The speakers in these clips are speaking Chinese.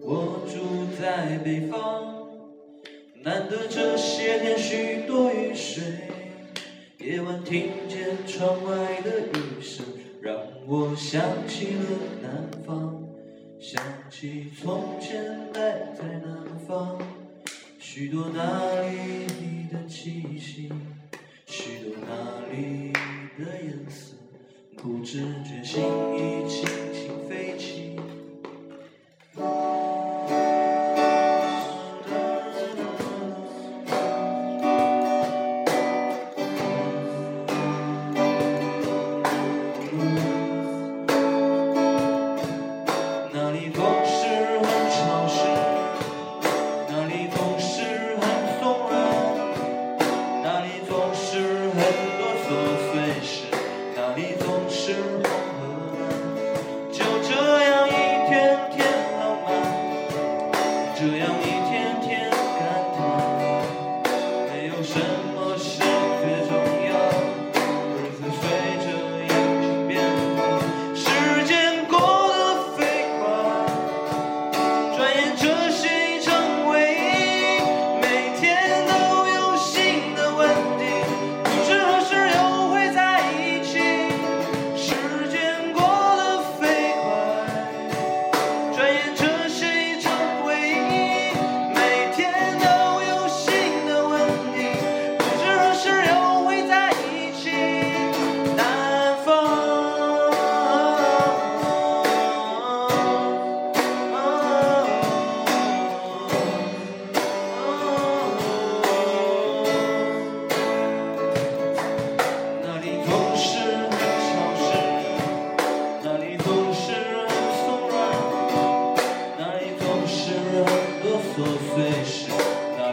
我住在北方，难得这些天许多雨水。夜晚听见窗外的雨声，让我想起了南方，想起从前待在南方，许多那里的气息，许多那里的颜色，不知觉心已轻 heaven.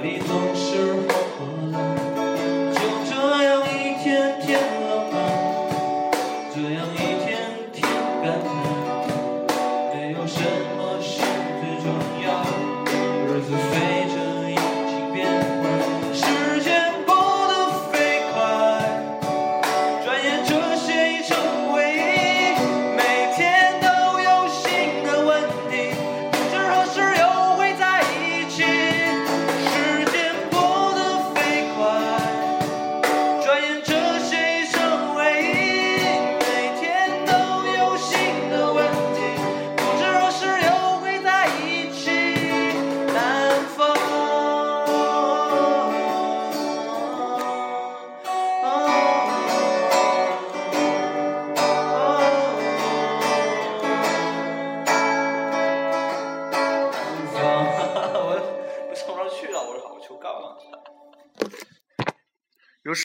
里总是火火冷。就这样一天天浪漫，这样一天天感叹，没有什么是最重要，日子飞。